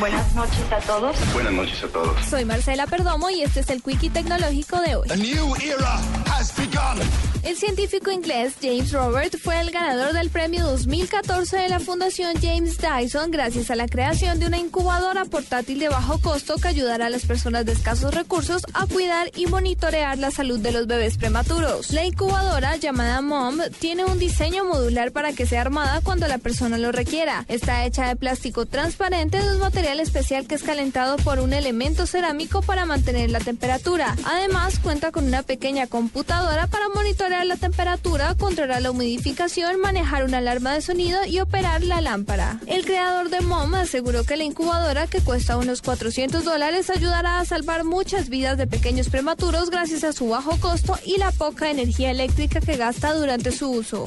Buenas noches a todos. Buenas noches a todos. Soy Marcela Perdomo y este es el Quickie Tecnológico de hoy. A new era has begun. El científico inglés James Robert fue el ganador del premio 2014 de la Fundación James Dyson gracias a la creación de una incubadora portátil de bajo costo que ayudará a las personas de escasos recursos a cuidar y monitorear la salud de los bebés prematuros. La incubadora llamada MOM tiene un diseño modular para que sea armada cuando la persona lo requiera. Está hecha de plástico transparente de un material especial que es calentado por un elemento cerámico para mantener la temperatura. Además, cuenta con una pequeña computadora para monitorear la temperatura, controlar la humidificación, manejar una alarma de sonido y operar la lámpara. El creador de MOM aseguró que la incubadora, que cuesta unos 400 dólares, ayudará a salvar muchas vidas de pequeños prematuros gracias a su bajo costo y la poca energía eléctrica que gasta durante su uso.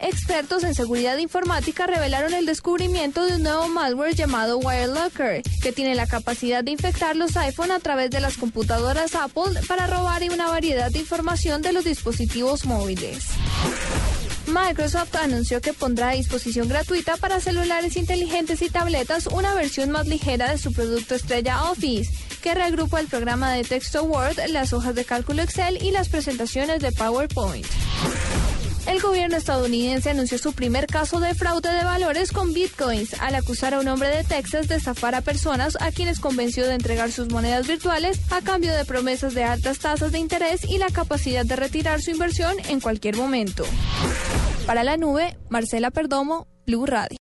Expertos en seguridad informática revelaron el descubrimiento de un nuevo malware llamado WireLocker, que tiene la capacidad de infectar los iPhone a través de las computadoras Apple para robar una variedad de información de los dispositivos móviles. Microsoft anunció que pondrá a disposición gratuita para celulares inteligentes y tabletas una versión más ligera de su producto estrella Office, que reagrupa el programa de texto Word, las hojas de cálculo Excel y las presentaciones de PowerPoint. El gobierno estadounidense anunció su primer caso de fraude de valores con bitcoins al acusar a un hombre de Texas de estafar a personas a quienes convenció de entregar sus monedas virtuales a cambio de promesas de altas tasas de interés y la capacidad de retirar su inversión en cualquier momento. Para la nube, Marcela Perdomo, Blue Radio.